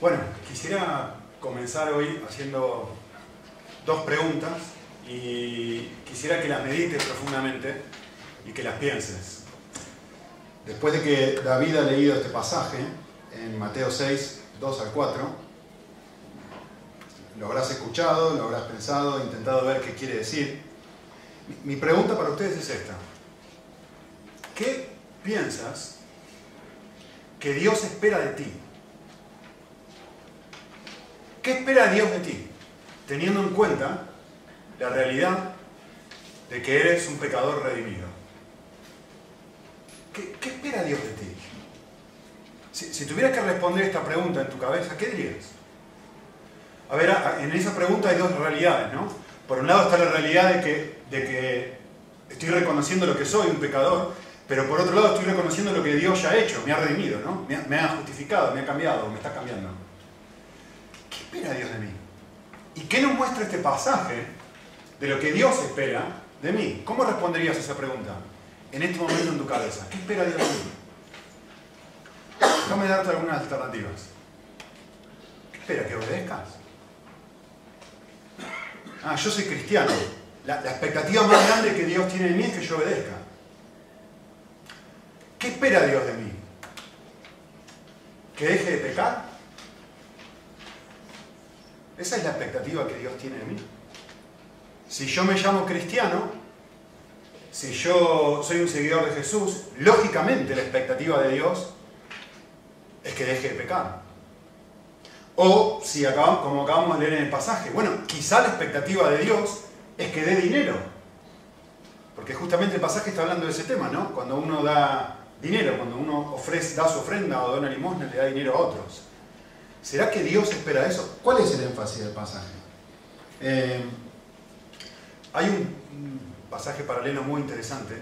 Bueno, quisiera comenzar hoy haciendo dos preguntas y quisiera que las medites profundamente y que las pienses. Después de que David ha leído este pasaje en Mateo 6, 2 al 4, lo habrás escuchado, lo habrás pensado, intentado ver qué quiere decir. Mi pregunta para ustedes es esta. ¿Qué piensas que Dios espera de ti? ¿Qué espera Dios de ti? Teniendo en cuenta la realidad de que eres un pecador redimido. ¿Qué, espera Dios de ti? Si, tuvieras que responder esta pregunta en tu cabeza, ¿qué dirías? A ver, en esa pregunta hay dos realidades, ¿no? Por un lado está la realidad de que, de que estoy reconociendo lo que soy, un pecador, pero por otro lado estoy reconociendo lo que Dios ya ha hecho, me ha redimido, ¿no? Me me ha justificado, me ha cambiado, me está cambiando. ¿Qué espera Dios de mí? ¿Y qué nos muestra este pasaje de lo que Dios espera de mí? ¿Cómo responderías a esa pregunta en este momento en tu cabeza? ¿Qué espera Dios de mí? Déjame darte algunas alternativas. ¿Qué espera? ¿Que obedezcas? Ah, yo soy cristiano. La, la expectativa más grande que Dios tiene de mí es que yo obedezca. ¿Qué espera Dios de mí? ¿Que deje de pecar? Esa es la expectativa que Dios tiene de mí. Si yo me llamo cristiano, si yo soy un seguidor de Jesús, lógicamente la expectativa de Dios es que deje de pecar. O si como acabamos de leer en el pasaje, bueno, quizá la expectativa de Dios es que dé dinero. Porque justamente el pasaje está hablando de ese tema, ¿no? Cuando uno da dinero, cuando uno da su ofrenda o da una limosna, le da dinero a otros. ¿Será que Dios espera eso? ¿Cuál es el énfasis del pasaje? Eh, hay un, pasaje paralelo muy interesante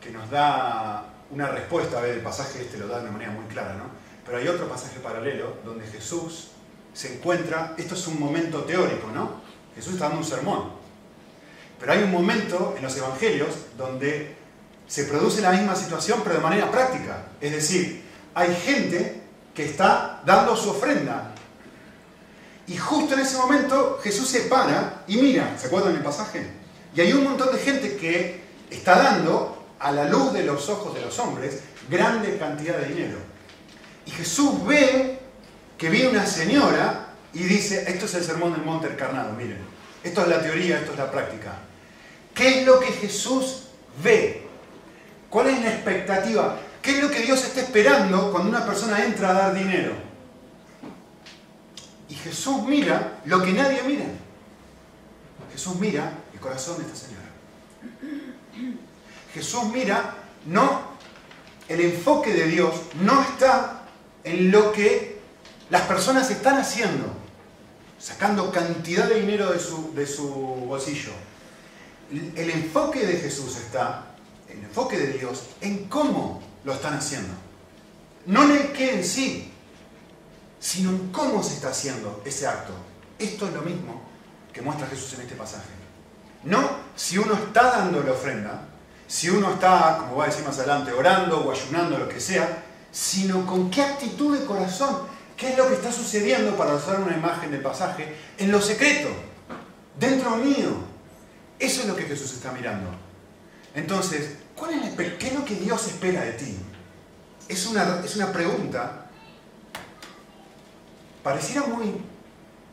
que nos da una respuesta, a ver, el pasaje este lo da de manera muy clara, ¿no? Pero hay otro pasaje paralelo donde Jesús se encuentra, esto es un momento teórico, ¿no? Jesús está dando un sermón. Pero hay un momento en los evangelios donde se produce la misma situación, pero de manera práctica. Es decir, hay gente que está dando su ofrenda. Y justo en ese momento Jesús se para y mira, ¿se acuerdan del pasaje? Y hay un montón de gente que está dando a la luz de los ojos de los hombres grande cantidad de dinero. Y Jesús ve que viene una señora y dice, esto es el sermón del monte encarnado, miren, esto es la teoría, esto es la práctica. ¿Qué es lo que Jesús ve? ¿Cuál es la expectativa? ¿Qué es lo que Dios está esperando cuando una persona entra a dar dinero? Y Jesús mira lo que nadie mira. Jesús mira el corazón de esta señora. Jesús mira, no, el enfoque de Dios no está en lo que las personas están haciendo, sacando cantidad de dinero de su, de su bolsillo. El enfoque de Jesús está, el enfoque de Dios, en cómo lo están haciendo. No en el qué en sí, sino en cómo se está haciendo ese acto. Esto es lo mismo que muestra Jesús en este pasaje. No si uno está dando la ofrenda, si uno está, como va a decir más adelante, orando o ayunando, lo que sea, sino con qué actitud de corazón, qué es lo que está sucediendo, para usar una imagen del pasaje, en lo secreto, dentro mío. Eso es lo que Jesús está mirando. Entonces, ¿cuál es ¿qué es lo que Dios espera de ti? Es una, es una pregunta, pareciera muy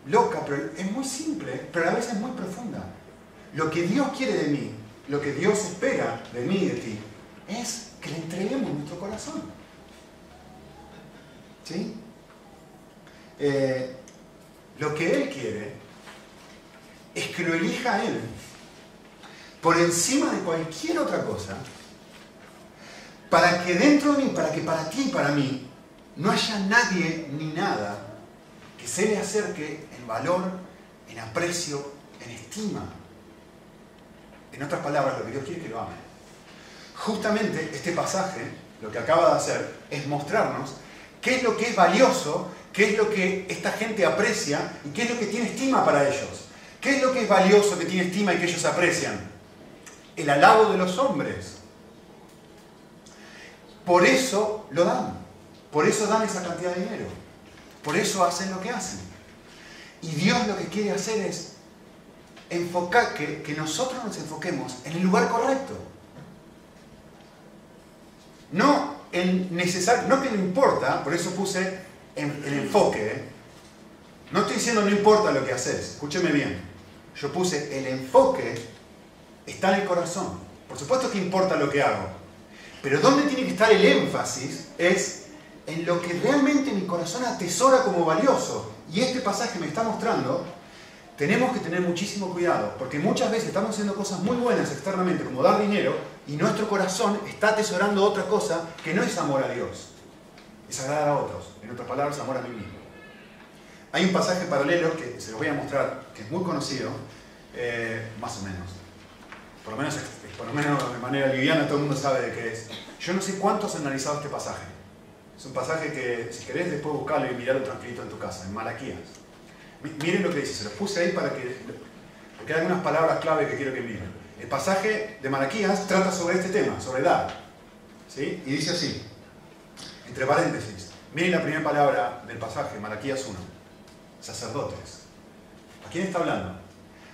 loca, pero es muy simple, pero a veces muy profunda. Lo que Dios quiere de mí, lo que Dios espera de mí y de ti, es que le entreguemos nuestro corazón. ¿Sí? Eh, lo que Él quiere es que lo elija a Él por encima de cualquier otra cosa, para que dentro de mí, para que para ti y para mí, no haya nadie ni nada que se le acerque en valor, en aprecio, en estima. En otras palabras, lo que Dios quiere es que lo ame. Justamente este pasaje, lo que acaba de hacer, es mostrarnos qué es lo que es valioso, qué es lo que esta gente aprecia y qué es lo que tiene estima para ellos. ¿Qué es lo que es valioso, que tiene estima y que ellos aprecian? El alabo de los hombres. Por eso lo dan. Por eso dan esa cantidad de dinero. Por eso hacen lo que hacen. Y Dios lo que quiere hacer es enfocar, que, que nosotros nos enfoquemos en el lugar correcto. No en necesario, no que no importa, por eso puse el enfoque. ¿eh? No estoy diciendo no importa lo que haces, escúcheme bien. Yo puse el enfoque está en el corazón. Por supuesto que importa lo que hago. Pero donde tiene que estar el énfasis es en lo que realmente mi corazón atesora como valioso. Y este pasaje me está mostrando, tenemos que tener muchísimo cuidado, porque muchas veces estamos haciendo cosas muy buenas externamente, como dar dinero, y nuestro corazón está atesorando otra cosa que no es amor a Dios, es agradar a otros. En otras palabras, amor a mí mismo. Hay un pasaje paralelo que se los voy a mostrar, que es muy conocido, eh, más o menos. Por lo, menos, por lo menos de manera liviana todo el mundo sabe de qué es. Yo no sé cuántos han analizado este pasaje. Es un pasaje que, si querés, después buscarlo y mirarlo tranquilito en tu casa, en Malaquías. Miren lo que dice, se los puse ahí para que. Porque hay algunas palabras clave que quiero que miren. El pasaje de Malaquías trata sobre este tema, sobre edad. ¿sí? Y dice así, entre paréntesis. Miren la primera palabra del pasaje, Malaquías 1. Sacerdotes. ¿A quién está hablando?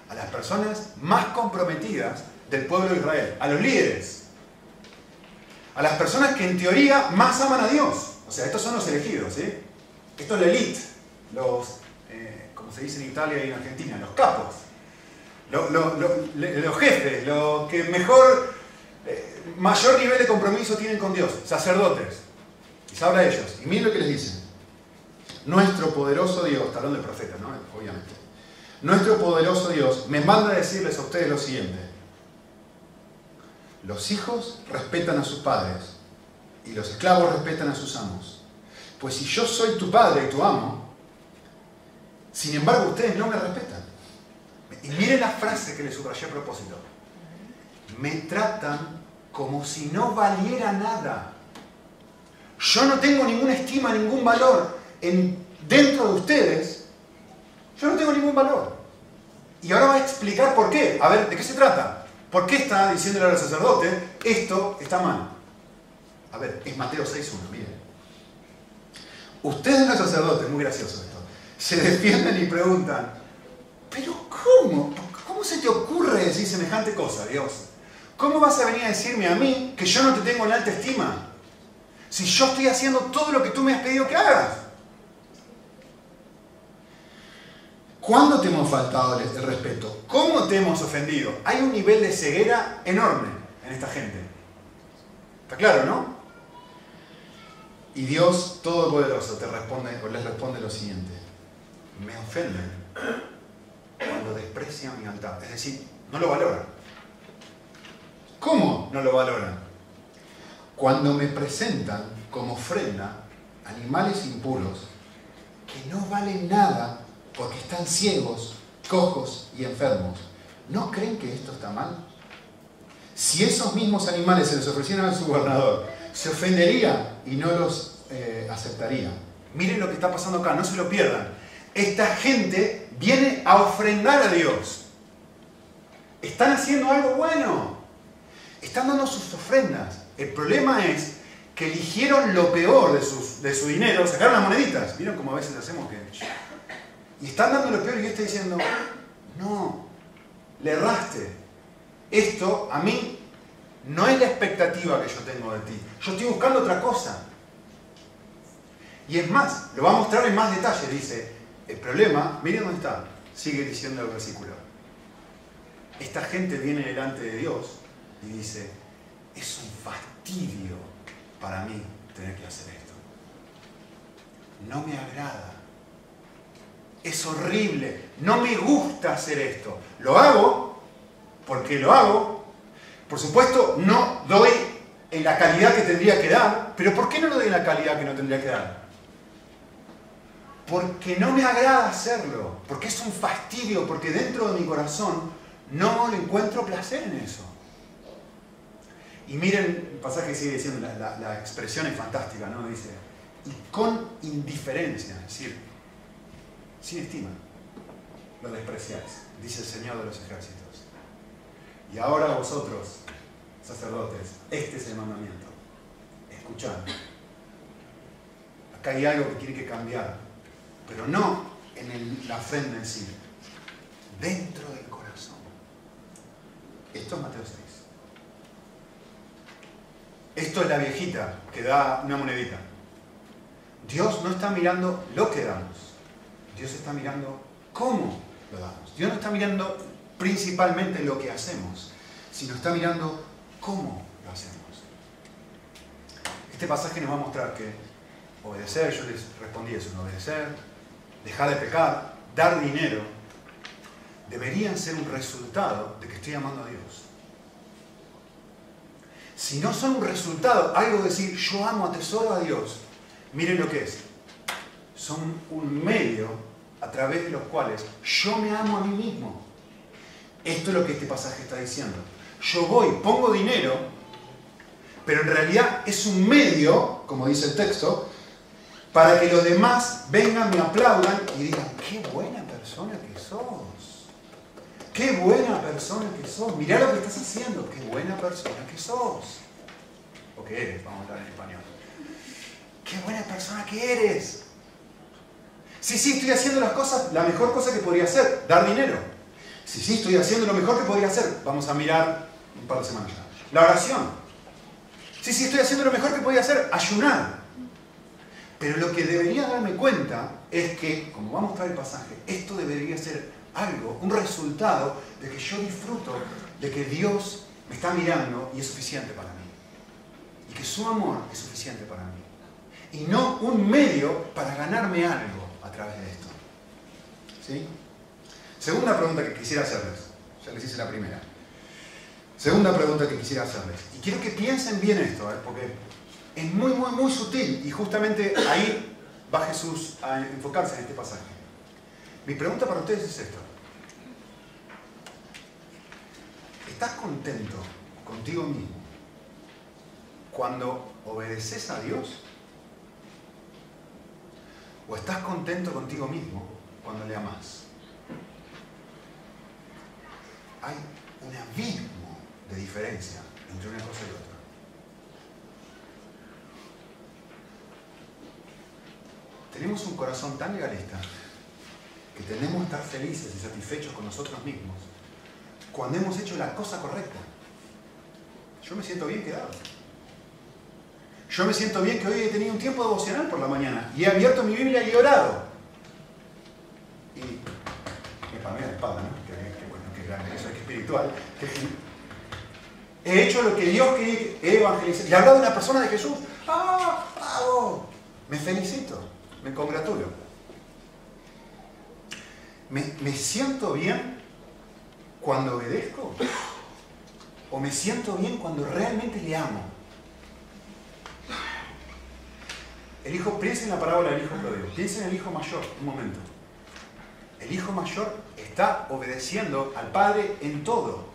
A las personas más comprometidas del pueblo de Israel, a los líderes. A las personas que en teoría más aman a Dios. O sea, estos son los elegidos, ¿sí? Esto es la elite, los, eh, como se dice en Italia y en Argentina, los capos, los, jefes, los que mejor, eh, mayor nivel de compromiso tienen con Dios, sacerdotes. Y se habla de ellos. Y miren lo que les dicen. Nuestro poderoso Dios, talón del profeta, ¿no? Obviamente. Nuestro poderoso Dios me manda a decirles a ustedes lo siguiente. Los hijos respetan a sus padres y los esclavos respetan a sus amos. Pues si yo soy tu padre y tu amo, sin embargo ustedes no me respetan. Y miren la frase que le subrayé a propósito. Me tratan como si no valiera nada. Yo no tengo ninguna estima, ningún valor en, dentro de ustedes. Yo no tengo ningún valor. Y ahora va a explicar por qué. A ver, ¿de qué se trata? ¿Por qué está diciéndole al sacerdote esto está mal? A ver, es Mateo 6.1, miren. Ustedes los sacerdotes, muy gracioso esto, se defienden y preguntan, pero ¿cómo? ¿Cómo se te ocurre decir semejante cosa, Dios? ¿Cómo vas a venir a decirme a mí que yo no te tengo en alta estima? Si yo estoy haciendo todo lo que tú me has pedido que hagas. ¿Cuándo te hemos faltado el respeto? ¿Cómo te hemos ofendido? Hay un nivel de ceguera enorme en esta gente. ¿Está claro, no? Y Dios Todopoderoso te responde, o les responde lo siguiente. Me ofenden cuando desprecian mi altar. Es decir, no lo valoran. ¿Cómo no lo valoran? Cuando me presentan como ofrenda animales impuros que no valen nada porque están ciegos, cojos y enfermos. ¿No creen que esto está mal? Si esos mismos animales se les ofrecieran a su gobernador, se ofendería y no los eh, aceptaría. Miren lo que está pasando acá, no se lo pierdan. Esta gente viene a ofrendar a Dios. Están haciendo algo bueno. Están dando sus ofrendas. El problema es que eligieron lo peor de, de su dinero, sacaron las moneditas. ¿Vieron cómo a veces hacemos que y están dando lo peor y yo estoy diciendo, no, le erraste. Esto a mí no es la expectativa que yo tengo de ti. Yo estoy buscando otra cosa. Y es más, lo va a mostrar en más detalle. Dice, el problema, miren dónde está, sigue diciendo el versículo. Esta gente viene delante de Dios y dice, es un fastidio para mí tener que hacer esto. No me agrada es horrible, no me gusta hacer esto. Lo hago porque lo hago. Por supuesto, no doy en la calidad que tendría que dar, pero ¿por qué no lo doy en la calidad que no tendría que dar? Porque no me agrada hacerlo, porque es un fastidio, porque dentro de mi corazón no le encuentro placer en eso. Y miren, el pasaje sigue diciendo, la, la expresión es fantástica, ¿no? Dice, y con indiferencia, es decir, sin estima, lo despreciáis, dice el Señor de los ejércitos. Y ahora vosotros, sacerdotes, este es el mandamiento. Escuchad. Acá hay algo que tiene que cambiar pero no en la ofrenda en sí, dentro del corazón. Esto es Mateo 6. Esto es la viejita que da una monedita. Dios no está mirando lo que damos, Dios está mirando cómo lo damos. Dios no está mirando principalmente lo que hacemos, sino está mirando cómo lo hacemos. Este pasaje nos va a mostrar que obedecer, yo les respondí eso, obedecer, dejar de pecar, dar dinero, deberían ser un resultado de que estoy amando a Dios. Si no son un resultado, algo decir, yo amo, atesoro a Dios, miren lo que es. Son un medio a través de los cuales yo me amo a mí mismo. Esto es lo que este pasaje está diciendo. Yo voy, pongo dinero, pero en realidad es un medio, como dice el texto, para que los demás vengan, me aplaudan y digan, qué buena persona que sos. Qué buena persona que sos. Mirá lo que estás haciendo. Qué buena persona que sos. O que eres, vamos a hablar en español. Qué buena persona que eres. Sí, sí, estoy haciendo las cosas, la mejor cosa que podría hacer, dar dinero. Sí, sí, estoy haciendo lo mejor que podría hacer. Vamos a mirar un par de semanas ya. La oración. Sí, sí, estoy haciendo lo mejor que podría hacer, ayunar. Pero lo que debería darme cuenta es que, como va a mostrar el pasaje, esto debería ser algo, un resultado de que yo disfruto de que Dios me está mirando y es suficiente para mí. Y que su amor es suficiente para mí. Y no un medio para ganarme algo través de esto. ¿Sí? Segunda pregunta que quisiera hacerles. Ya les hice la primera. Segunda pregunta que quisiera hacerles. Y quiero que piensen bien esto, ¿eh? porque es muy, muy, muy sutil y justamente ahí va Jesús a enfocarse en este pasaje. Mi pregunta para ustedes es esta. ¿Estás contento contigo mismo cuando obedeces a Dios? ¿O estás contento contigo mismo cuando le amas? Hay un abismo de diferencia entre una cosa y otra. Tenemos un corazón tan legalista que tenemos que estar felices y satisfechos con nosotros mismos cuando hemos hecho la cosa correcta. Yo me siento bien quedado. Yo me siento bien que hoy he tenido un tiempo devocional por la mañana y he abierto mi Biblia y he orado. Y me palmé la espalda, ¿no? Que, bueno, que grande, eso es espiritual. he hecho lo que Dios quería, he evangelizado. Y he hablado de una persona de Jesús. ¡Ah! Me felicito, me congratulo. ¿Me, ¿Me siento bien cuando obedezco? ¿O me siento bien cuando realmente le amo? El hijo, piensa en la parábola del hijo pródigo, piensa en el hijo mayor, un momento. El hijo mayor está obedeciendo al padre en todo.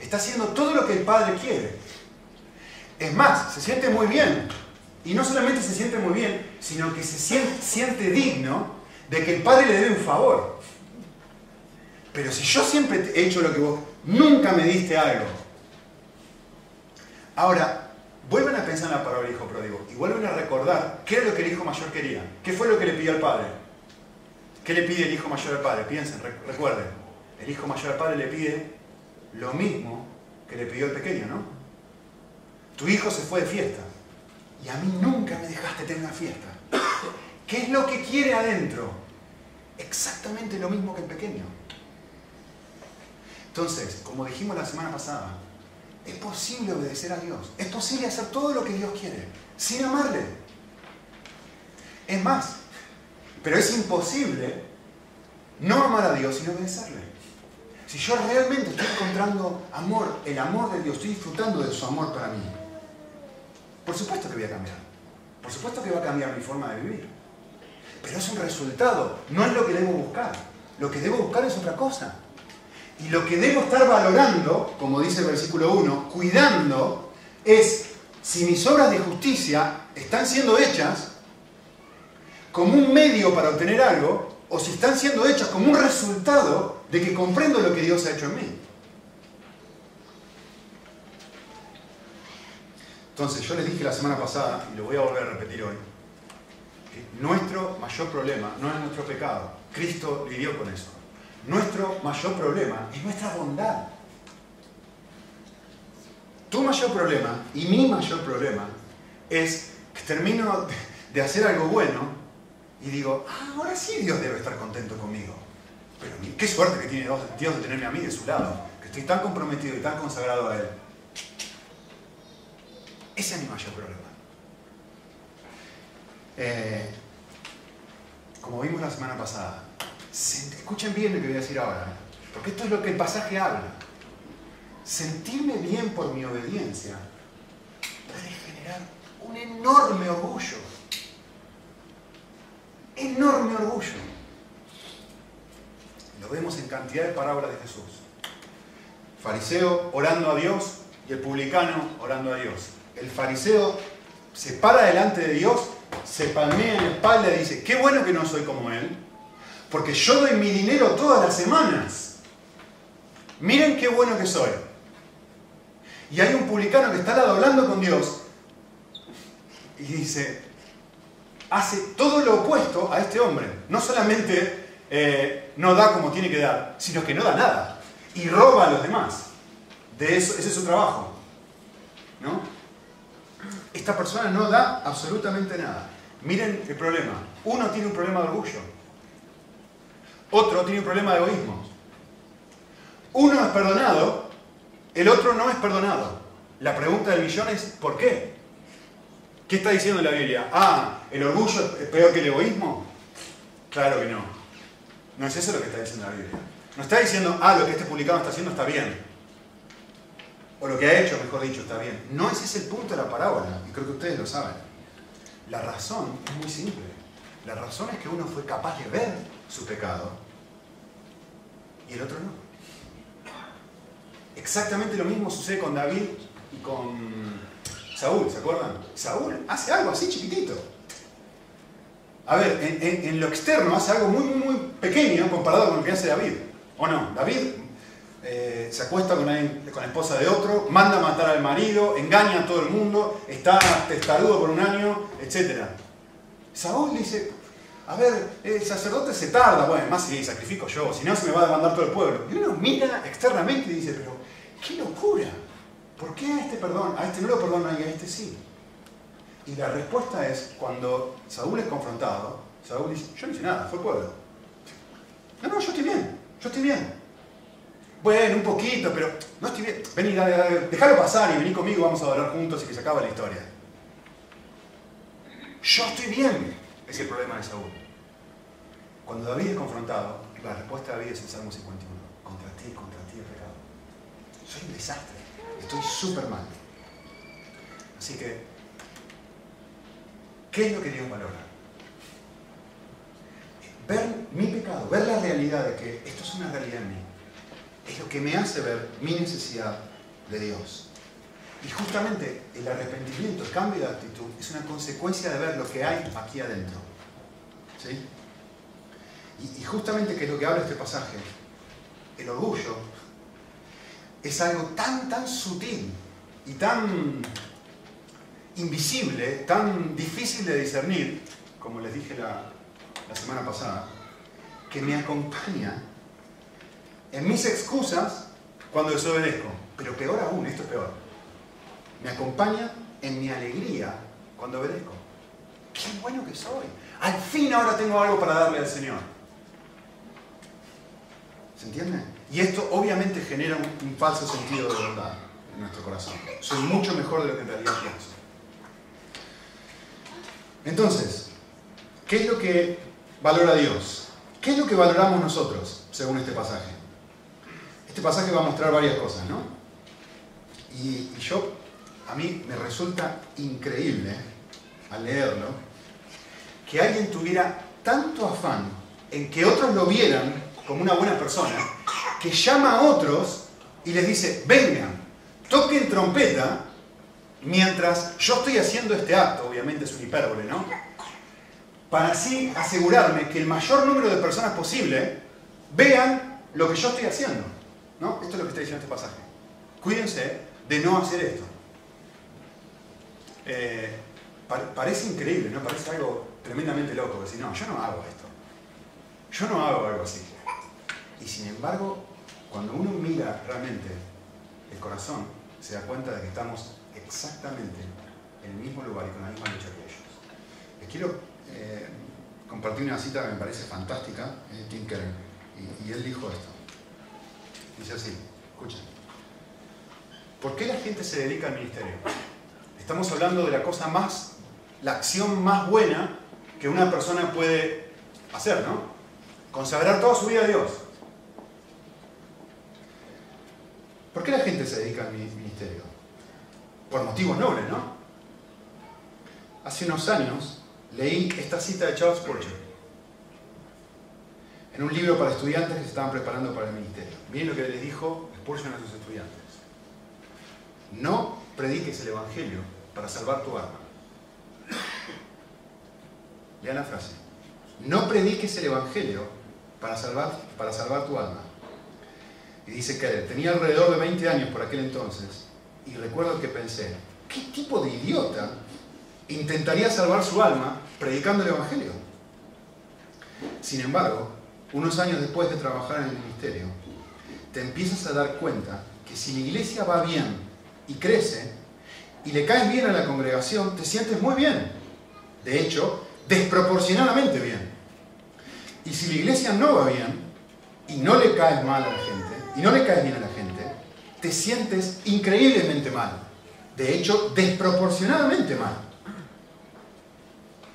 Está haciendo todo lo que el padre quiere. Es más, se siente muy bien. Y no solamente se siente muy bien, sino que se siente, siente digno de que el padre le dé un favor. Pero si yo siempre he hecho lo que vos, nunca me diste algo. Ahora, vuelven a pensar en la palabra hijo pródigo y vuelven a recordar qué es lo que el hijo mayor quería. ¿Qué fue lo que le pidió al padre? ¿Qué le pide el hijo mayor al padre? Piensen, recuerden. El hijo mayor al padre le pide lo mismo que le pidió el pequeño, ¿no? Tu hijo se fue de fiesta y a mí nunca me dejaste tener una fiesta. ¿Qué es lo que quiere adentro? Exactamente lo mismo que el pequeño. Entonces, como dijimos la semana pasada, es posible obedecer a Dios. Es posible hacer todo lo que Dios quiere, sin amarle. Es más, pero es imposible no amar a Dios sin obedecerle. Si yo realmente estoy encontrando amor, el amor de Dios, estoy disfrutando de su amor para mí, por supuesto que voy a cambiar. Por supuesto que va a cambiar mi forma de vivir. Pero es un resultado, no es lo que debo buscar. Lo que debo buscar es otra cosa. Y lo que debo estar valorando, como dice el versículo 1, cuidando, es si mis obras de justicia están siendo hechas como un medio para obtener algo, o si están siendo hechas como un resultado de que comprendo lo que Dios ha hecho en mí. Entonces, yo les dije la semana pasada, y lo voy a volver a repetir hoy, que nuestro mayor problema no es nuestro pecado. Cristo lidió con eso. Nuestro mayor problema es nuestra bondad. Tu mayor problema y mi mayor problema es que termino de hacer algo bueno y digo, ah, ahora sí Dios debe estar contento conmigo. Pero qué suerte que tiene Dios de tenerme a mí de su lado, que estoy tan comprometido y tan consagrado a Él. Ese es mi mayor problema. Eh, como vimos la semana pasada, escuchen bien lo que voy a decir ahora, porque esto es lo que el pasaje habla. Sentirme bien por mi obediencia puede generar un enorme orgullo. Enorme orgullo. Lo vemos en cantidad de parábolas de Jesús. Fariseo orando a Dios y el publicano orando a Dios. El fariseo se para delante de Dios, se palmea en la espalda y dice, qué bueno que no soy como él, porque yo doy mi dinero todas las semanas. Miren qué bueno que soy. Y hay un publicano que está al lado hablando con Dios y dice, hace todo lo opuesto a este hombre. No solamente eh, no da como tiene que dar, sino que no da nada. Y roba a los demás. De eso, ese es su trabajo. ¿No? Esta persona no da absolutamente nada. Miren el problema. Uno tiene un problema de orgullo. Otro tiene un problema de egoísmo. Uno es perdonado, el otro no es perdonado. La pregunta del millón es ¿por qué? ¿Qué está diciendo la Biblia? Ah, ¿el orgullo es peor que el egoísmo? Claro que no. No es eso lo que está diciendo la Biblia. No está diciendo, ah, lo que este publicado está haciendo está bien. O lo que ha hecho, mejor dicho, está bien. No ese es el punto de la parábola, y creo que ustedes lo saben. La razón es muy simple. La razón es que uno fue capaz de ver su pecado y el otro no. Exactamente lo mismo sucede con David y con Saúl, ¿se acuerdan? Saúl hace algo así chiquitito. A ver, en, lo externo hace algo muy, muy, muy pequeño comparado con lo que hace David. ¿O no? David eh, se acuesta con, la esposa de otro, manda a matar al marido, engaña a todo el mundo, está testarudo por un año, etc. Saúl dice, a ver, el sacerdote se tarda, bueno, más si sacrifico yo, si no se me va a demandar todo el pueblo. Y uno mira externamente y dice, pero qué locura. ¿Por qué a este perdón, a este no lo perdona y a este sí? Y la respuesta es, cuando Saúl es confrontado, Saúl dice, yo no hice nada, fue el pueblo. No, no, yo estoy bien, yo estoy bien. Bueno, un poquito, pero no estoy bien. Vení, déjalo pasar y vení conmigo, vamos a adorar juntos y que se acaba la historia. Yo estoy bien, es el problema de Saúl. Cuando David es confrontado, la respuesta de David es el Salmo 51. Contra ti, contra ti he pecado. Soy un desastre. Estoy súper mal. Así que, ¿qué es lo que Dios valora? Ver mi pecado, ver la realidad de que esto es una realidad en mí, es lo que me hace ver mi necesidad de Dios. Y justamente el arrepentimiento, el cambio de actitud, es una consecuencia de ver lo que hay aquí adentro. ¿Sí? Y, justamente que lo que habla este pasaje, el orgullo es algo tan, tan sutil y tan invisible, tan difícil de discernir, como les dije la, semana pasada, que me acompaña en mis excusas cuando desobedezco. Pero peor aún, esto es peor. Me acompaña en mi alegría cuando obedezco. ¡Qué bueno que soy! Al fin ahora tengo algo para darle al Señor. ¿Se entiende? Y esto obviamente genera un, falso sentido de verdad en nuestro corazón. Soy mucho mejor de lo que en realidad pienso. Entonces, ¿qué es lo que valora Dios? ¿Qué es lo que valoramos nosotros según este pasaje? Este pasaje va a mostrar varias cosas, ¿no? Y, y yo, a mí me resulta increíble al leerlo que alguien tuviera tanto afán en que otros lo vieran como una buena persona que llama a otros y les dice, vengan, toquen trompeta mientras yo estoy haciendo este acto, obviamente es un hipérbole, ¿no? Para así asegurarme que el mayor número de personas posible vean lo que yo estoy haciendo. ¿no? Esto es lo que está diciendo este pasaje. Cuídense de no hacer esto. Eh, parece increíble, ¿no? Parece algo tremendamente loco, decir, no, yo no hago esto. Yo no hago algo así. Y sin embargo, cuando uno mira realmente el corazón, se da cuenta de que estamos exactamente en el mismo lugar y con la misma lucha que ellos. Les quiero eh, compartir una cita que me parece fantástica de Tim Keller. Y, y él dijo esto. Dice así, escuchen. ¿Por qué la gente se dedica al ministerio? Estamos hablando de la cosa más, la acción más buena que una persona puede hacer, ¿no? Consagrar toda su vida a Dios. ¿Por qué la gente se dedica al ministerio? Por motivos nobles, ¿no? Hace unos años leí esta cita de Charles Spurgeon en un libro para estudiantes que se estaban preparando para el ministerio. Miren lo que les dijo Spurgeon a sus estudiantes. No prediques el Evangelio para salvar tu alma. Lean la frase. No prediques el Evangelio para salvar, para salvar tu alma. Y dice que tenía alrededor de 20 años por aquel entonces, y recuerdo que pensé, ¿qué tipo de idiota intentaría salvar su alma predicando el Evangelio? Sin embargo, unos años después de trabajar en el ministerio, te empiezas a dar cuenta que si la iglesia va bien y crece, y le caes bien a la congregación, te sientes muy bien. De hecho, desproporcionadamente bien. Y si la iglesia no va bien, y no le caes mal a la gente, y no le caes bien a la gente, te sientes increíblemente mal. De hecho, desproporcionadamente mal.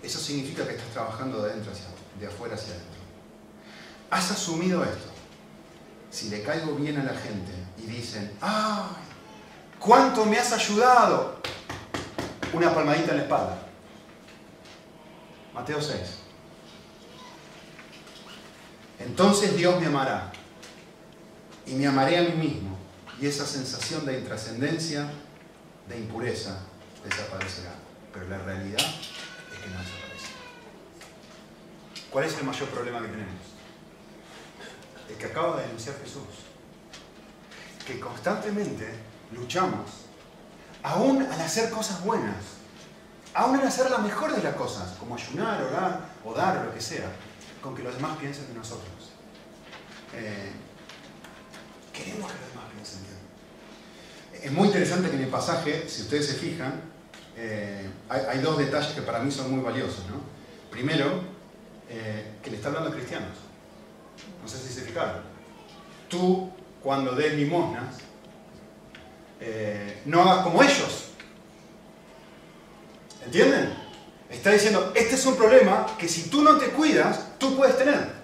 Eso significa que estás trabajando de adentro hacia de afuera hacia adentro. Has asumido esto. Si le caigo bien a la gente y dicen, ¡ay! ¿Cuánto me has ayudado? Una palmadita en la espalda. Mateo 6. Entonces Dios me amará y me amaré a mí mismo y esa sensación de intrascendencia, de impureza, desaparecerá. Pero la realidad es que no desaparece. ¿Cuál es el mayor problema que tenemos? El que acaba de denunciar Jesús. Que constantemente luchamos, aún al hacer cosas buenas, aún al hacer la mejor de las cosas, como ayunar, orar, o dar, o lo que sea, con que los demás piensen de nosotros. Eh, queremos que los demás piensen de es muy interesante que en el pasaje, si ustedes se fijan, eh, hay, dos detalles que para mí son muy valiosos. ¿no? Primero, eh, que le está hablando a cristianos. No sé si se fijaron. Tú, cuando des limosnas, eh, no hagas como ellos. ¿Entienden? Está diciendo, este es un problema que si tú no te cuidas, tú puedes tener.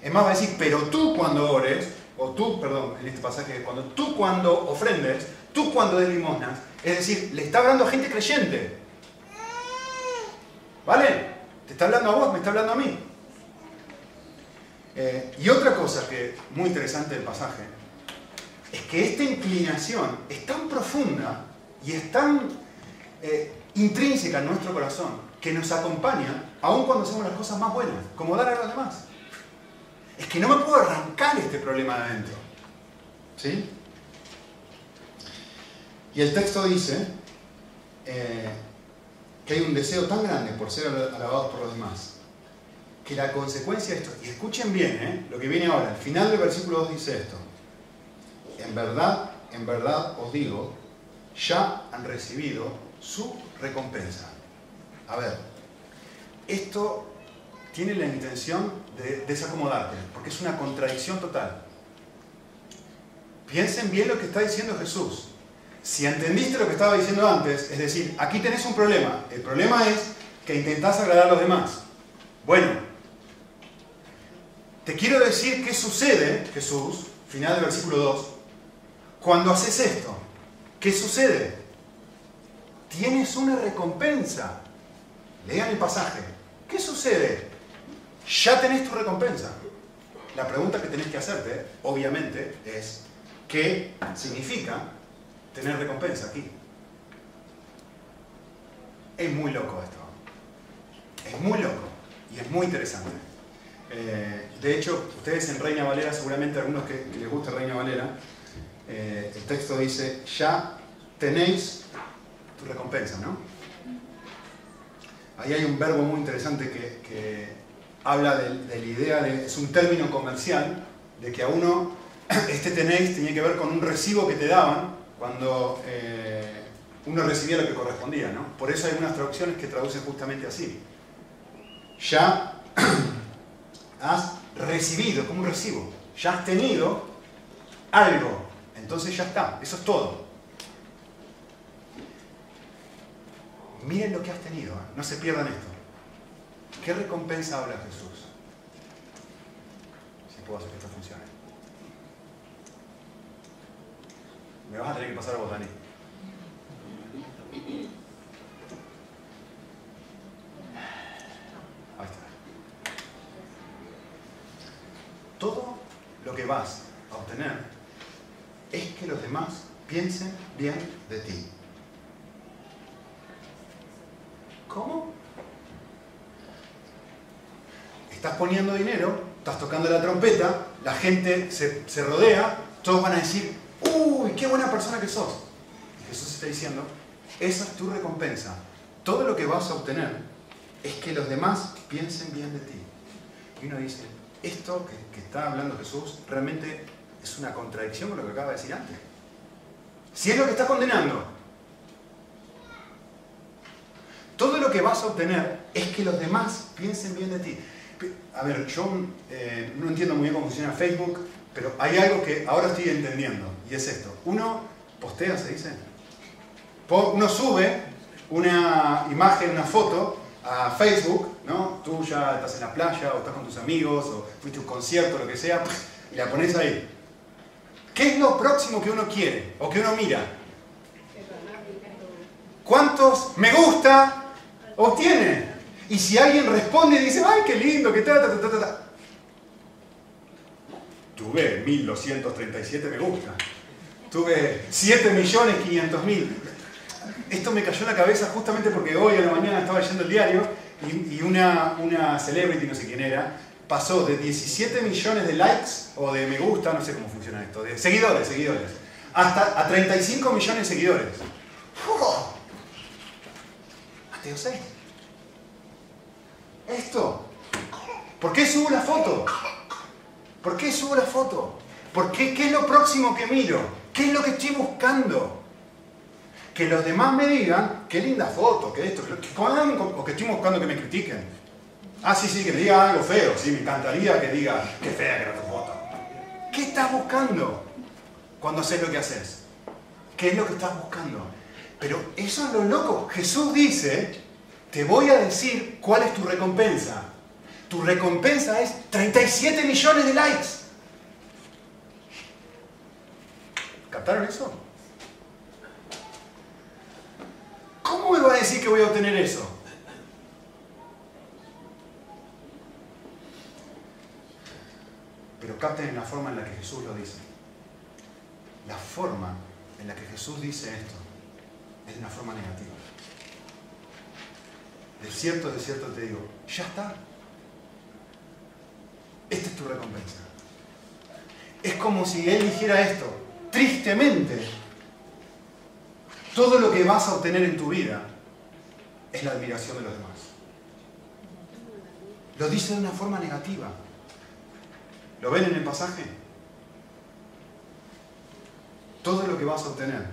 Es más, va a decir, pero tú cuando ores, o tú, perdón, en este pasaje, cuando tú cuando ofrendes, tú cuando des limosnas, es decir, le está hablando a gente creyente. ¿Vale? Te está hablando a vos, me está hablando a mí. Eh, y otra cosa que muy interesante del pasaje es que esta inclinación es tan profunda y es tan eh, intrínseca en nuestro corazón que nos acompaña aun cuando hacemos las cosas más buenas, como dar a los demás. Es que no me puedo arrancar este problema de adentro. ¿Sí? Y el texto dice eh, que hay un deseo tan grande por ser alabados por los demás, que la consecuencia de esto, y escuchen bien ¿eh? lo que viene ahora, al final del versículo 2 dice esto, en verdad, en verdad os digo, ya han recibido su recompensa. A ver, esto tiene la intención de desacomodarte, porque es una contradicción total. Piensen bien lo que está diciendo Jesús. Si entendiste lo que estaba diciendo antes, es decir, aquí tenés un problema. El problema es que intentás agradar a los demás. Bueno, te quiero decir qué sucede, Jesús, final del versículo 2, cuando haces esto, ¿qué sucede? Tienes una recompensa. Lean el pasaje. ¿Qué sucede? Ya tenés tu recompensa. La pregunta que tenés que hacerte, obviamente, es ¿qué significa tener recompensa aquí? Es muy loco esto. Es muy loco y es muy interesante. Eh, de hecho, ustedes en Reina Valera, seguramente algunos que, que les gusta Reina Valera, eh, el texto dice, ya tenéis tu recompensa, ¿no? ahí hay un verbo muy interesante que, habla de, la idea de, es un término comercial, de que a uno, este tenéis tenía que ver con un recibo que te daban cuando eh, uno recibía lo que correspondía, ¿no? Por eso hay unas traducciones que traducen justamente así. Ya has recibido, como un recibo, ya has tenido algo, entonces ya está, eso es todo. Miren lo que has tenido, ¿eh? no se pierdan esto. ¿Qué recompensa habla Jesús? Si puedo hacer que esto funcione. Me vas a tener que pasar a vos, Dani. Ahí está. Todo lo que vas a obtener es que los demás piensen bien de ti. ¿Cómo? Estás poniendo dinero, estás tocando la trompeta, la gente se, se rodea, todos van a decir, uy, qué buena persona que sos. Y Jesús está diciendo, esa es tu recompensa. Todo lo que vas a obtener es que los demás piensen bien de ti. Y uno dice, esto que, está hablando Jesús realmente es una contradicción con lo que acaba de decir antes. Si es lo que está condenando, todo lo que vas a obtener es que los demás piensen bien de ti. A ver, yo eh, no entiendo muy bien cómo funciona Facebook, pero hay algo que ahora estoy entendiendo, y es esto. Uno postea, se dice. Uno sube una imagen, una foto a Facebook, ¿no? Tú ya estás en la playa, o estás con tus amigos, o fuiste a un concierto, lo que sea, y la pones ahí. ¿Qué es lo próximo que uno quiere o que uno mira? ¿Cuántos me gusta obtiene? Y si alguien responde y dice, ay, qué lindo, que ta, ta, ta, ta, tuve 1237 me gusta, tuve 7.500.000. Esto me cayó en la cabeza justamente porque hoy a la mañana estaba leyendo el diario y, una, una celebrity, no sé quién era, pasó de 17 millones de likes o de me gusta, no sé cómo funciona esto, de seguidores, seguidores, hasta a 35 millones de seguidores. Mateo 6. Esto. ¿Por qué subo la foto? ¿Por qué subo la foto? ¿Por qué? ¿Qué es lo próximo que miro? ¿Qué es lo que estoy buscando? Que los demás me digan, qué linda foto, que esto, que, o que estoy buscando que me critiquen. Ah, sí, sí, que diga algo feo, sí, me encantaría que diga, qué fea que era tu foto. ¿Qué estás buscando cuando haces lo que haces? ¿Qué es lo que estás buscando? Pero eso es lo loco. Jesús dice, te voy a decir cuál es tu recompensa tu recompensa es 37 millones de likes. ¿Captaron eso? ¿Cómo me va a decir que voy a obtener eso? Pero capten la forma en la que Jesús lo dice. La forma en la que Jesús dice esto es de una forma negativa. De cierto, de cierto te digo, ya está, esta es tu recompensa. Es como si Él dijera esto, tristemente, todo lo que vas a obtener en tu vida es la admiración de los demás. Lo dice de una forma negativa. ¿Lo ven en el pasaje? Todo lo que vas a obtener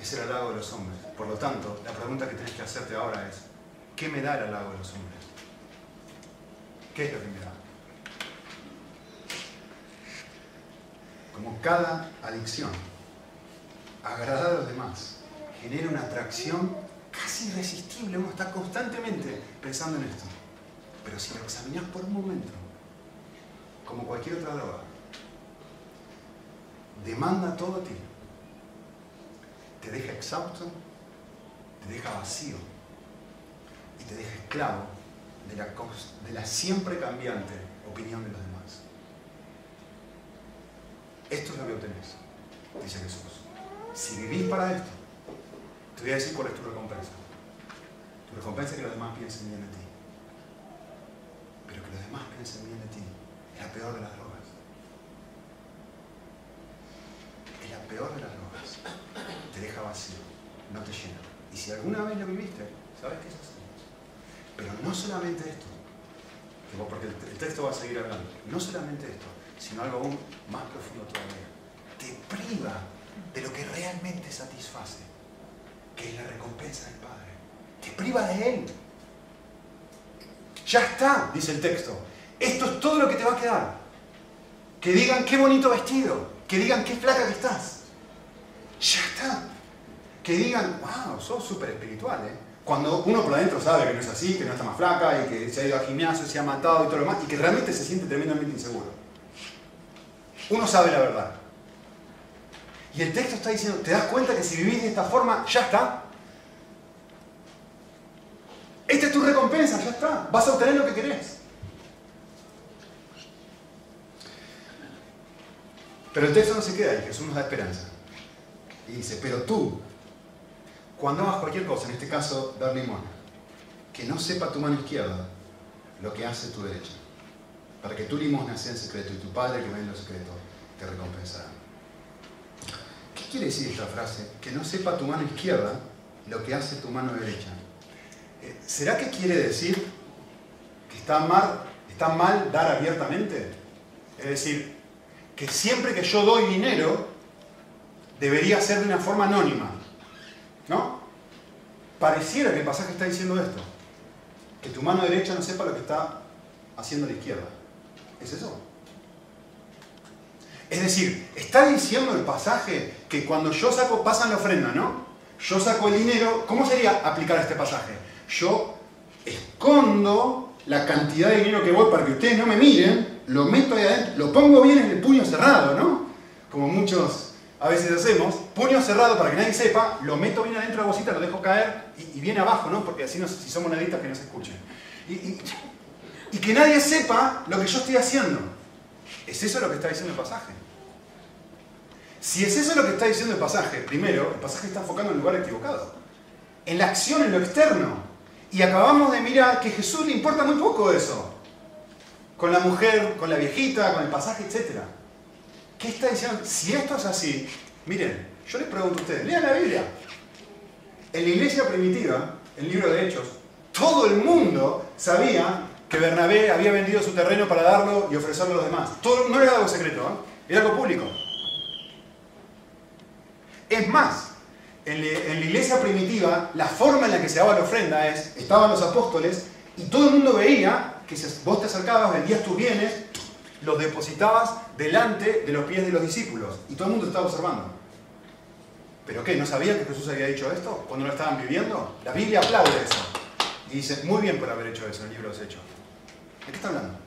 es el halago de los hombres. Por lo tanto, la pregunta que tienes que hacerte ahora es, ¿qué me da el halago de los hombres? ¿Qué es lo que me da? como cada adicción, agradar a los demás, genera una atracción casi irresistible. Uno está constantemente pensando en esto. Pero si lo examinas por un momento, como cualquier otra droga, demanda todo a ti. Te deja exhausto, te deja vacío y te deja esclavo de la, siempre cambiante opinión de los demás. Esto es lo que obtenés, dice Jesús. Si vivís para esto, te voy a decir cuál es tu recompensa. Tu recompensa es que los demás piensen bien de ti. Pero que los demás piensen bien de ti es la peor de las drogas. Es la peor de las drogas. Te deja vacío, no te llena. Y si alguna vez lo viviste, ¿sabes qué es así? Pero no solamente esto, porque el texto va a seguir hablando, no solamente esto, sino algo aún más profundo todavía. Te priva de lo que realmente satisface, que es la recompensa del Padre. Te priva de Él. Ya está, dice el texto. Esto es todo lo que te va a quedar. Que digan qué bonito vestido, que digan qué flaca que estás. Ya está. Que digan, wow, sos súper espiritual, ¿eh? Cuando uno por adentro sabe que no es así, que no está más flaca y que se ha ido al gimnasio, se ha matado y todo lo demás, y que realmente se siente tremendamente inseguro. Uno sabe la verdad. Y el texto está diciendo, ¿te das cuenta que si vivís de esta forma, ya está? Esta es tu recompensa, ya está. Vas a obtener lo que querés. Pero el texto no se queda ahí, Jesús nos da esperanza. Y dice, pero tú, cuando hagas cualquier cosa, en este caso dar limón, que no sepa tu mano izquierda lo que hace tu derecha, para que tu limosna sea en secreto y tu Padre que ve en lo secreto te recompensará. ¿Qué quiere decir esta frase? Que no sepa tu mano izquierda lo que hace tu mano derecha. Eh, ¿Será que quiere decir que está mal, está mal dar abiertamente? Es decir, que siempre que yo doy dinero, debería ser de una forma anónima. ¿No? Pareciera que el pasaje está diciendo esto. Que tu mano derecha no sepa lo que está haciendo la izquierda. ¿Es eso? Es decir, está diciendo el pasaje que cuando yo saco, pasan la ofrenda, ¿no? Yo saco el dinero, ¿cómo sería aplicar este pasaje? Yo escondo la cantidad de dinero que voy para que ustedes no me miren, lo meto ahí adentro, lo pongo bien en el puño cerrado, ¿no? Como muchos a veces hacemos, puño cerrado para que nadie sepa, lo meto bien adentro de la bolsita, lo dejo caer y, viene abajo, ¿no? Porque así no, si somos naditas que no se escuchen. Y, y que nadie sepa lo que yo estoy haciendo. ¿Es eso lo que está diciendo el pasaje? Si es eso lo que está diciendo el pasaje, primero, el pasaje está enfocando en el lugar equivocado. En la acción, en lo externo. Y acabamos de mirar que a Jesús le importa muy poco eso. Con la mujer, con la viejita, con el pasaje, etc. ¿Qué está diciendo? Si esto es así, miren, yo les pregunto a ustedes, lean la Biblia. En la iglesia primitiva, el libro de Hechos, todo el mundo sabía que Bernabé había vendido su terreno para darlo y ofrecerlo a los demás. Todo, no era algo secreto, ¿eh? era algo público. Es más, en, la iglesia primitiva, la forma en la que se daba la ofrenda es, estaban los apóstoles y todo el mundo veía que vos te acercabas, vendías tus bienes, los depositabas delante de los pies de los discípulos y todo el mundo estaba observando. ¿Pero qué? ¿No sabían que Jesús había dicho esto cuando lo estaban viviendo? La Biblia aplaude eso. Y dice, muy bien por haber hecho eso en el libro de los Hechos. ¿De qué está hablando?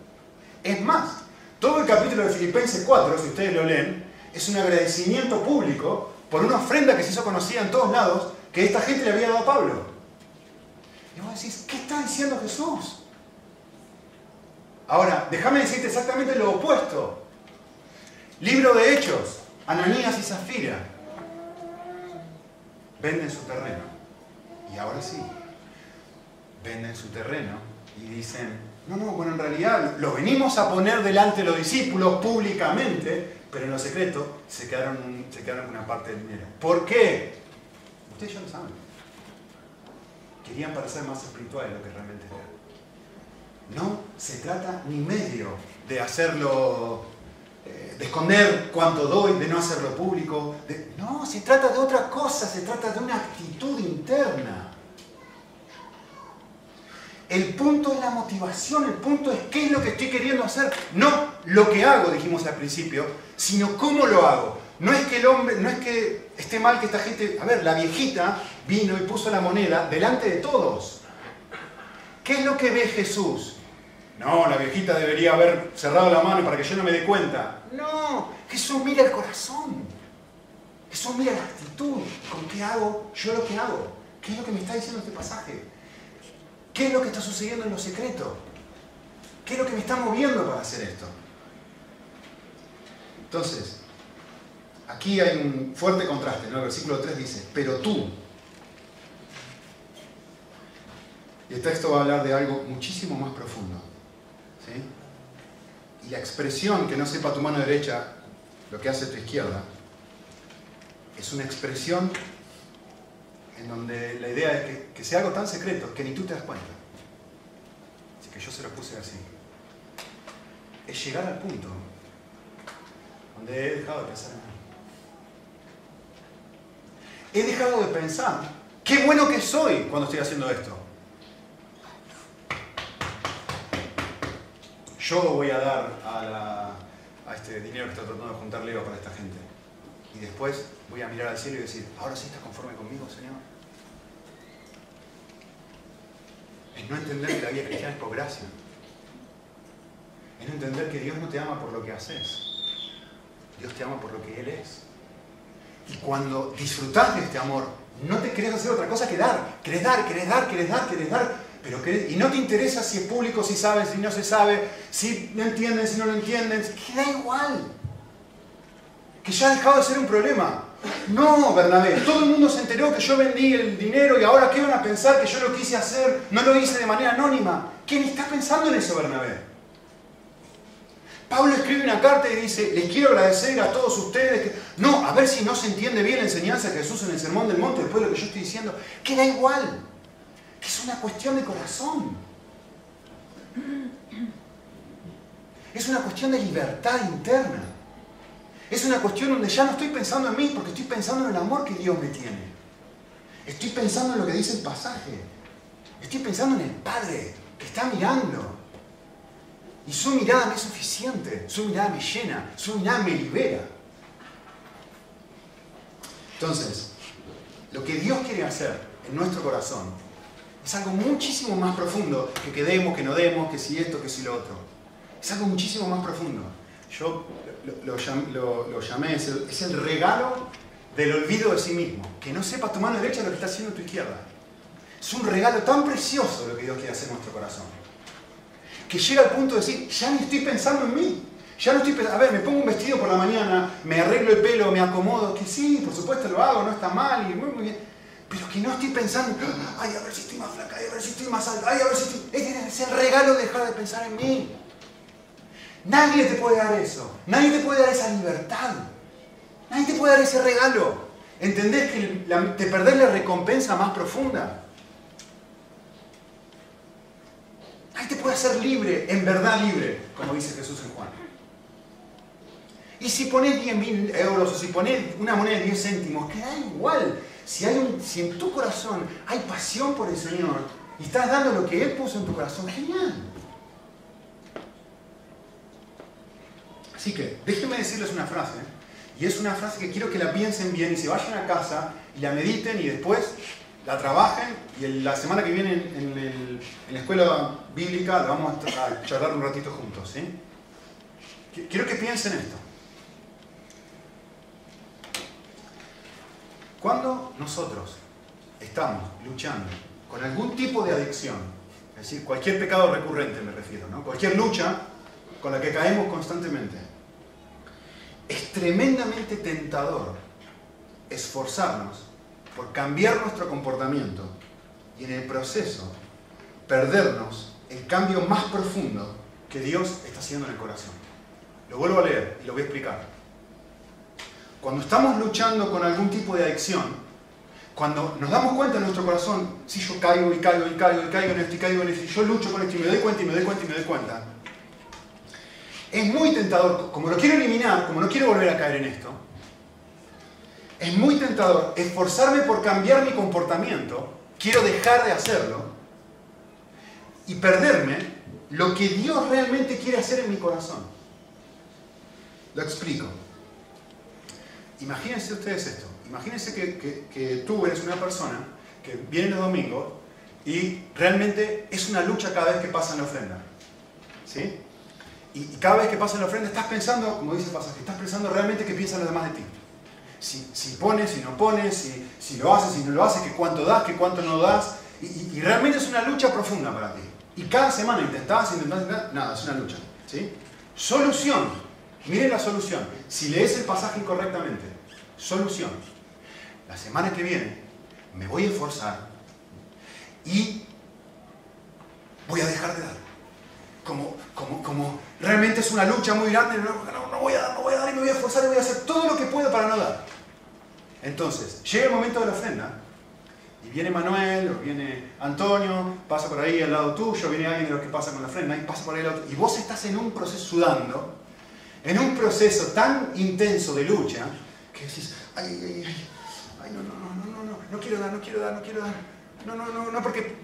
Es más, todo el capítulo de Filipenses 4, si ustedes lo leen, es un agradecimiento público por una ofrenda que se hizo conocida en todos lados que esta gente le había dado a Pablo. Y vos decís, ¿qué está diciendo Jesús? Ahora, déjame decirte exactamente lo opuesto. Libro de Hechos, Ananías y Zafira venden su terreno. Y ahora sí, venden su terreno y dicen, no, no, bueno, en realidad lo venimos a poner delante de los discípulos públicamente, pero en lo secreto se quedaron, se quedaron con una parte del dinero. ¿Por qué? Ustedes ya lo saben. Querían parecer más espirituales lo que realmente eran. No se trata ni medio de hacerlo, eh, de esconder cuánto doy, de no hacerlo público. no, se trata de otra cosa, se trata de una actitud interna. El punto es la motivación, el punto es qué es lo que estoy queriendo hacer. No lo que hago, dijimos al principio, sino cómo lo hago. No es que el hombre, no es que esté mal que esta gente, a ver, la viejita vino y puso la moneda delante de todos. ¿Qué es lo que ve Jesús? No, la viejita debería haber cerrado la mano para que yo no me dé cuenta. No, Jesús mira el corazón. Jesús mira la actitud. ¿Con qué hago yo lo que hago? ¿Qué es lo que me está diciendo este pasaje? ¿Qué es lo que está sucediendo en lo secreto? ¿Qué es lo que me está moviendo para hacer esto? Entonces, aquí hay un fuerte contraste. El versículo 3 dice, pero tú. Y el texto va a hablar de algo muchísimo más profundo. Y la expresión que no sepa tu mano derecha lo que hace tu izquierda es una expresión en donde la idea es que, sea algo tan secreto que ni tú te das cuenta. que yo se lo puse así, es llegar al punto donde he dejado de pensar en mí. He dejado de pensar, qué bueno que soy cuando estoy haciendo esto. Yo voy a dar a, este dinero que está tratando de juntar Leo para esta gente. Y después voy a mirar al cielo y decir, ahora sí estás conforme conmigo, Señor. Es no entender que la vida cristiana es por gracia. Es no entender que Dios no te ama por lo que haces. Dios te ama por lo que Él es. Y cuando disfrutas de este amor, no te querés hacer otra cosa que dar. Querés dar, querés dar, querés dar, querés dar. Pero y no te interesa si es público, si sabe, si no se sabe, si no entienden, si no lo entienden. Que da igual. Que ya ha dejado de ser un problema. No, Bernabé, todo el mundo se enteró que yo vendí el dinero y ahora ¿qué van a pensar que yo lo quise hacer? No lo hice de manera anónima. ¿Quién está pensando en eso, Bernabé? Pablo escribe una carta y dice, les quiero agradecer a todos ustedes. No, a ver si no se entiende bien la enseñanza de Jesús en el Sermón del Monte después de lo que yo estoy diciendo. Que da igual, que es una cuestión de corazón. Es una cuestión de libertad interna. Es una cuestión donde ya no estoy pensando en mí porque estoy pensando en el amor que Dios me tiene. Estoy pensando en lo que dice el pasaje. Estoy pensando en el Padre que está mirando. Y su mirada me es suficiente, su mirada me llena, su mirada me libera. Entonces, lo que Dios quiere hacer en nuestro corazón es algo muchísimo más profundo que que demos, que no demos, que si esto, que si lo otro. Es algo muchísimo más profundo. Yo lo, llamé, es el, es el regalo del olvido de sí mismo. Que no sepas tu mano derecha lo que está haciendo tu izquierda. Es un regalo tan precioso lo que Dios quiere hacer en nuestro corazón que llega al punto de decir, ya ni estoy pensando en mí. Ya no estoy pensando, a ver, me pongo un vestido por la mañana, me arreglo el pelo, me acomodo, que sí, por supuesto lo hago, no está mal y muy, muy bien. Pero que no estoy pensando, ay, a ver si estoy más flaca, ay, a ver si estoy más alta, ay, a ver si estoy... Es el regalo de dejar de pensar en mí. Nadie te puede dar eso. Nadie te puede dar esa libertad. Nadie te puede dar ese regalo. Entender que te perdés la recompensa más profunda. Ahí te puede hacer libre, en verdad libre, como dice Jesús en Juan. Y si pones 10.000 euros o si pones una moneda de 10 céntimos, queda igual. Si, hay un, si en tu corazón hay pasión por el Señor y estás dando lo que Él puso en tu corazón, genial. Así que déjenme decirles una frase, y es una frase que quiero que la piensen bien y se vayan a casa y la mediten y después la trabajen y la semana que viene en, la escuela bíblica la vamos a charlar un ratito juntos. Quiero que piensen esto. Cuando nosotros estamos luchando con algún tipo de adicción, es decir, cualquier pecado recurrente me refiero, ¿no? cualquier lucha con la que caemos constantemente, es tremendamente tentador esforzarnos por cambiar nuestro comportamiento y en el proceso perdernos el cambio más profundo que Dios está haciendo en el corazón. Lo vuelvo a leer y lo voy a explicar. Cuando estamos luchando con algún tipo de adicción, cuando nos damos cuenta en nuestro corazón, si yo caigo y caigo y caigo y caigo en esto y caigo en esto, y yo lucho con esto y me doy cuenta y me doy cuenta y me doy cuenta, es muy tentador, como lo quiero eliminar, como no quiero volver a caer en esto, es muy tentador esforzarme por cambiar mi comportamiento, quiero dejar de hacerlo y perderme lo que Dios realmente quiere hacer en mi corazón. Lo explico. Imagínense ustedes esto. Imagínense que, tú eres una persona que viene los domingos y realmente es una lucha cada vez que pasa en la ofrenda. ¿Sí? Y, cada vez que pasa la ofrenda estás pensando, como dice el pasaje, estás pensando realmente qué piensan los demás de ti si, pones, si no pones, si, lo haces, si no lo haces, que cuánto das, que cuánto no das. Y, realmente es una lucha profunda para ti. Y cada semana intentás, intentás, nada, es una lucha. ¿sí? Solución. Miren la solución. Si lees el pasaje incorrectamente, solución. La semana que viene me voy a esforzar y voy a dejar de dar. Como, como, como realmente es una lucha muy grande, no, voy a dar, no voy a dar y me voy a esforzar y voy a hacer todo lo que puedo para no dar. Entonces, llega el momento de la ofrenda Y viene Manuel, o viene Antonio, pasa por ahí al lado tuyo, viene alguien de los que pasa con la frente, y pasa por ahí al lado, y vos estás en un proceso sudando, en un proceso tan intenso de lucha, que decís, ay, ay, ay, ay, no, no, no, no, no, no, no quiero dar, no quiero dar, no quiero dar. No, no, no, no, porque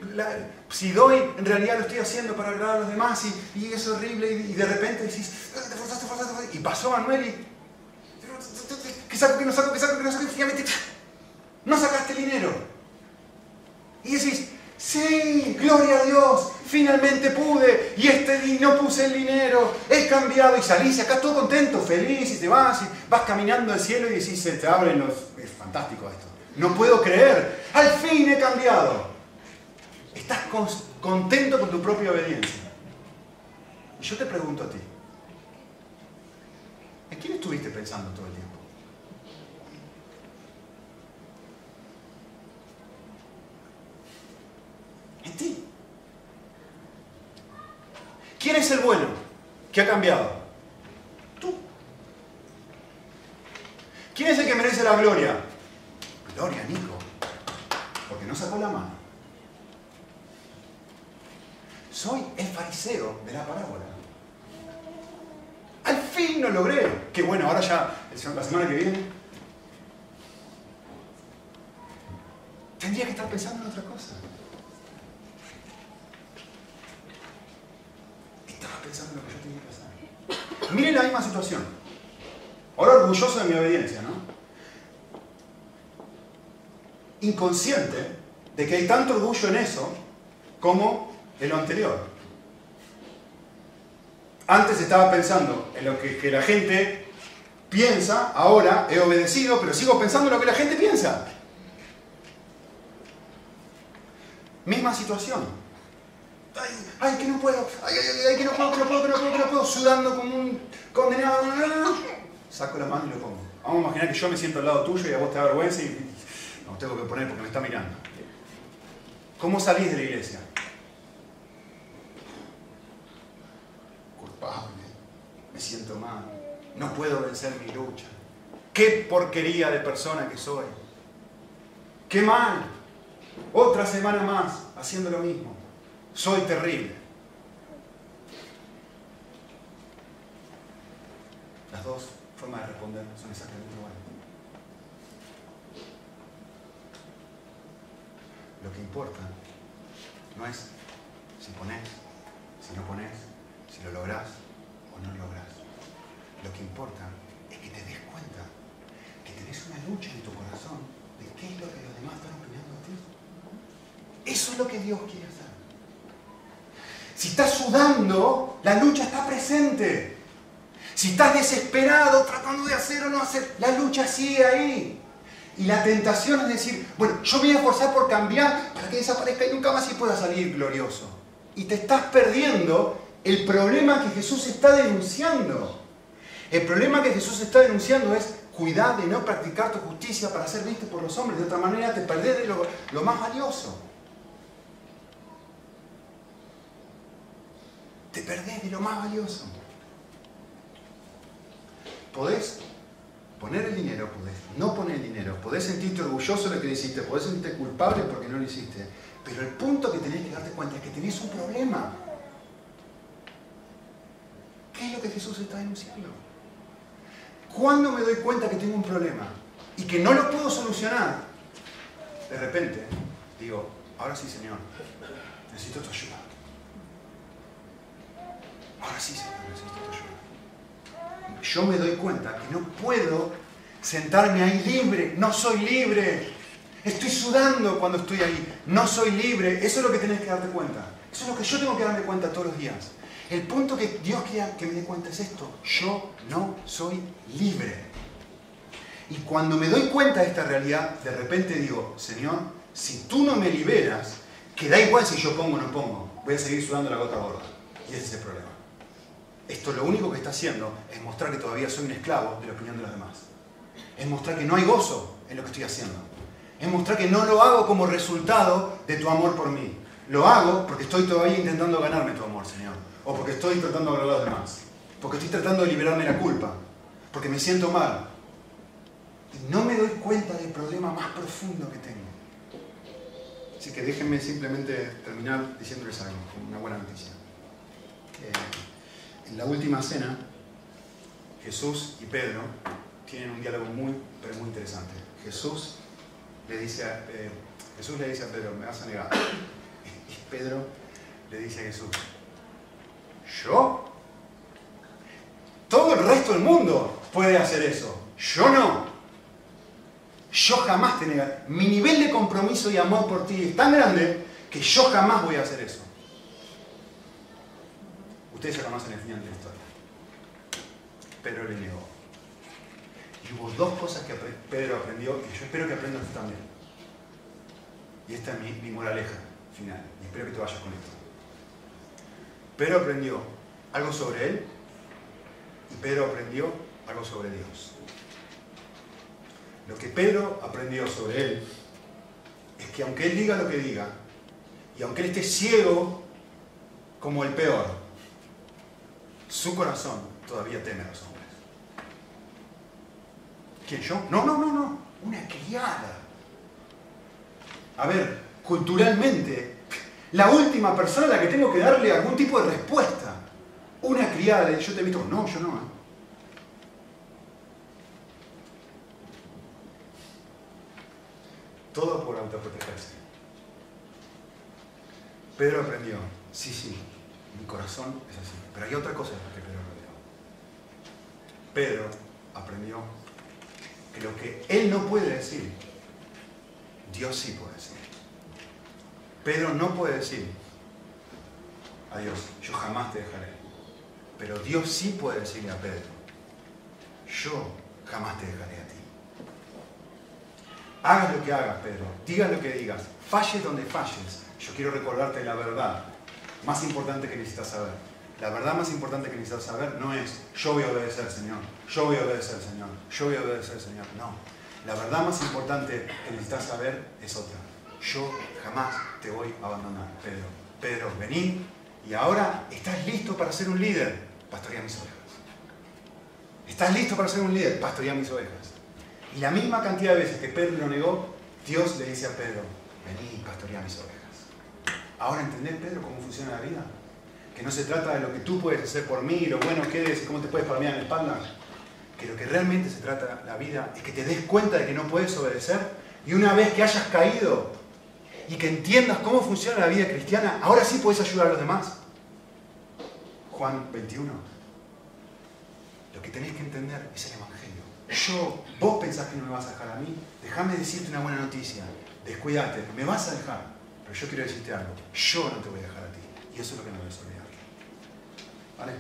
si doy, en realidad lo estoy haciendo para agradar a los demás y, es horrible y, de repente decís, te forzaste, forzaste, y pasó Manuel y, que saco, que no saco, que saco, que no saco, y finalmente no sacaste el dinero. Y decís, sí, gloria a Dios, finalmente pude, y este no puse el dinero, he cambiado, y salís acá todo contento, feliz, y te vas, y vas caminando al cielo y decís, se te abren los... Es fantástico esto. No puedo creer, al fin he cambiado. Estás contento con tu propia obediencia. Y yo te pregunto a ti, ¿en quién estuviste pensando todo el tiempo? En ti. ¿Quién es el bueno que ha cambiado? Tú. ¿Quién es el que merece la gloria? Gloria, Nico. Porque no sacó la mano. Soy el fariseo de la parábola. Al fin lo logré. Qué bueno, ahora ya, la semana que viene, tendría que estar pensando en otra cosa. Estaba pensando en lo que yo tenía que hacer. Miren la misma situación. Ahora orgulloso de mi obediencia, ¿no? inconsciente de que hay tanto orgullo en eso como en lo anterior. Antes estaba pensando en lo que, la gente piensa, ahora he obedecido, pero sigo pensando en lo que la gente piensa. Misma situación. Ay, que no puedo, ay, ay, ay, que no puedo, que no puedo, que no puedo, no puedo, sudando como un condenado. Saco la mano y lo pongo. Vamos a imaginar que yo me siento al lado tuyo y a vos te da vergüenza y no tengo que poner porque me está mirando. ¿Cómo salís de la iglesia? Culpable. Me siento mal. No puedo vencer mi lucha. Qué porquería de persona que soy. Qué mal. Otra semana más haciendo lo mismo. Soy terrible. Las dos formas de responder son exactamente iguales. Lo que importa no es si pones, si no pones, si lo lográs o no lo lográs. Lo que importa es que te des cuenta que tenés una lucha en tu corazón de qué es lo que los demás están opinando a ti. Eso es lo que Dios quiere hacer. Si estás sudando, la lucha está presente. Si estás desesperado tratando de hacer o no hacer, la lucha sigue ahí. Y la tentación es decir, bueno, yo voy a esforzar por cambiar para que desaparezca y nunca más y pueda salir glorioso. Y te estás perdiendo el problema que Jesús está denunciando. El problema que Jesús está denunciando es cuidar de no practicar tu justicia para ser visto por los hombres. De otra manera te perdés lo más valioso. Te perdés de lo más valioso. Podés poner el dinero, podés no poner el dinero, podés sentirte orgulloso de lo que hiciste, podés sentirte culpable porque no lo hiciste, pero el punto que tenés que darte cuenta es que tenés un problema. ¿Qué es lo que Jesús está denunciando? ¿Cuándo me doy cuenta que tengo un problema y que no lo puedo solucionar? De repente digo, ahora sí Señor, necesito tu ayuda. Ahora sí Señor, necesito tu ayuda yo me doy cuenta que no puedo sentarme ahí libre, no soy libre. Estoy sudando cuando estoy ahí, no soy libre. Eso es lo que tenés que darte cuenta. Eso es lo que yo tengo que darme cuenta todos los días. El punto que Dios quiere que me dé cuenta es esto. Yo no soy libre. Y cuando me doy cuenta de esta realidad, de repente digo, Señor, si tú no me liberas, que da igual si yo pongo o no pongo, voy a seguir sudando la gota gorda. Y ese es el problema. Esto lo único que está haciendo es mostrar que todavía soy un esclavo de la opinión de los demás. Es mostrar que no hay gozo en lo que estoy haciendo. Es mostrar que no lo hago como resultado de tu amor por mí. Lo hago porque estoy todavía intentando ganarme tu amor, Señor. O porque estoy tratando de hablar a los demás. Porque estoy tratando de liberarme de la culpa. Porque me siento mal. Y no me doy cuenta del problema más profundo que tengo. Así que déjenme simplemente terminar diciéndoles algo, una buena noticia. Eh, en la última cena, Jesús y Pedro tienen un diálogo muy, pero muy interesante. Jesús le dice a, eh, Jesús le dice a Pedro, me vas a negar. Y Pedro le dice a Jesús, ¿yo? Todo el resto del mundo puede hacer eso. Yo no. Yo jamás te negaré. Mi nivel de compromiso y amor por ti es tan grande que yo jamás voy a hacer eso. Ustedes ya conocen el final de la historia. Pedro le negó. Y hubo dos cosas que Pedro aprendió y yo espero que aprendas tú también. Y esta es mi, mi moraleja final. Y espero que te vayas con esto. Pedro aprendió algo sobre él y Pedro aprendió algo sobre Dios. Lo que Pedro aprendió sobre él es que aunque él diga lo que diga, y aunque él esté ciego como el peor, su corazón todavía teme a los hombres. ¿Quién yo? No, no, no, no. Una criada. A ver, culturalmente, la última persona a la que tengo que darle algún tipo de respuesta. Una criada, yo te he visto, no, yo no. Todo por autoprotegerse. Pedro aprendió, sí, sí, mi corazón es así. Pero hay otra cosa que Pedro aprendió. Pedro aprendió que lo que él no puede decir, Dios sí puede decir. Pedro no puede decir, adiós, yo jamás te dejaré. Pero Dios sí puede decirle a Pedro, yo jamás te dejaré a ti. Hagas lo que hagas, Pedro, digas lo que digas, falles donde falles. Yo quiero recordarte la verdad más importante que necesitas saber. La verdad más importante que necesitas saber no es yo voy a obedecer, Señor, yo voy a obedecer, Señor, yo voy a obedecer, Señor. No. La verdad más importante que necesitas saber es otra. Yo jamás te voy a abandonar, Pedro. Pedro, vení y ahora estás listo para ser un líder. Pastorea mis ovejas. Estás listo para ser un líder. Pastorea mis ovejas. Y la misma cantidad de veces que Pedro lo negó, Dios le dice a Pedro, vení, pastorea mis ovejas. Ahora entendés, Pedro, cómo funciona la vida. Que no se trata de lo que tú puedes hacer por mí, lo bueno que y cómo te puedes palmear en la espalda. Que lo que realmente se trata la vida es que te des cuenta de que no puedes obedecer y una vez que hayas caído y que entiendas cómo funciona la vida cristiana, ahora sí puedes ayudar a los demás. Juan 21. Lo que tenés que entender es el Evangelio yo, vos pensás que no me vas a dejar a mí, déjame decirte una buena noticia, descuídate, me vas a dejar, pero yo quiero decirte algo, yo no te voy a dejar a ti, y eso es lo que no debes olvidar. ¿Vale?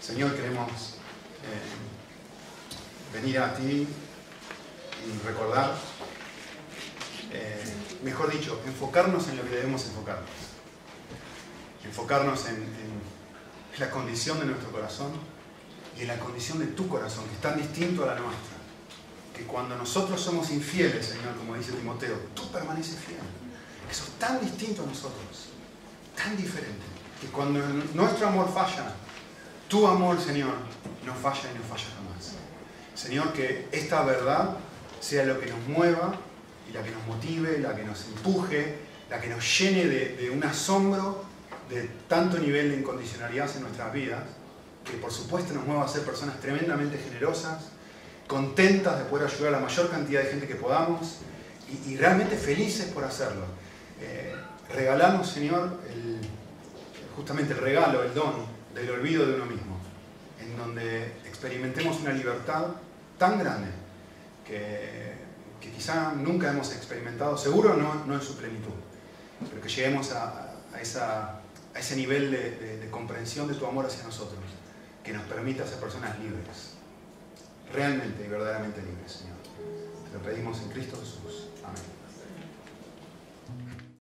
Señor, queremos eh, venir a ti y recordar, eh, mejor dicho, enfocarnos en lo que debemos enfocarnos, enfocarnos en, en la condición de nuestro corazón, y en la condición de tu corazón, que es tan distinto a la nuestra, que cuando nosotros somos infieles, Señor, como dice Timoteo, tú permaneces fiel. Que sos tan distinto a nosotros, tan diferente, que cuando nuestro amor falla, tu amor, Señor, no falla y no falla jamás. Señor, que esta verdad sea lo que nos mueva y la que nos motive, la que nos empuje, la que nos llene de, de un asombro de tanto nivel de incondicionalidad en nuestras vidas que por supuesto nos mueva a ser personas tremendamente generosas, contentas de poder ayudar a la mayor cantidad de gente que podamos y, realmente felices por hacerlo. Eh, regalamos, Señor, justamente el regalo, el don del olvido de uno mismo, en donde experimentemos una libertad tan grande que, quizá nunca hemos experimentado, seguro no, en su plenitud, pero que lleguemos a, ese nivel de comprensión de tu amor hacia nosotros que nos permita ser personas libres, realmente y verdaderamente libres, Señor. Te lo pedimos en Cristo Jesús.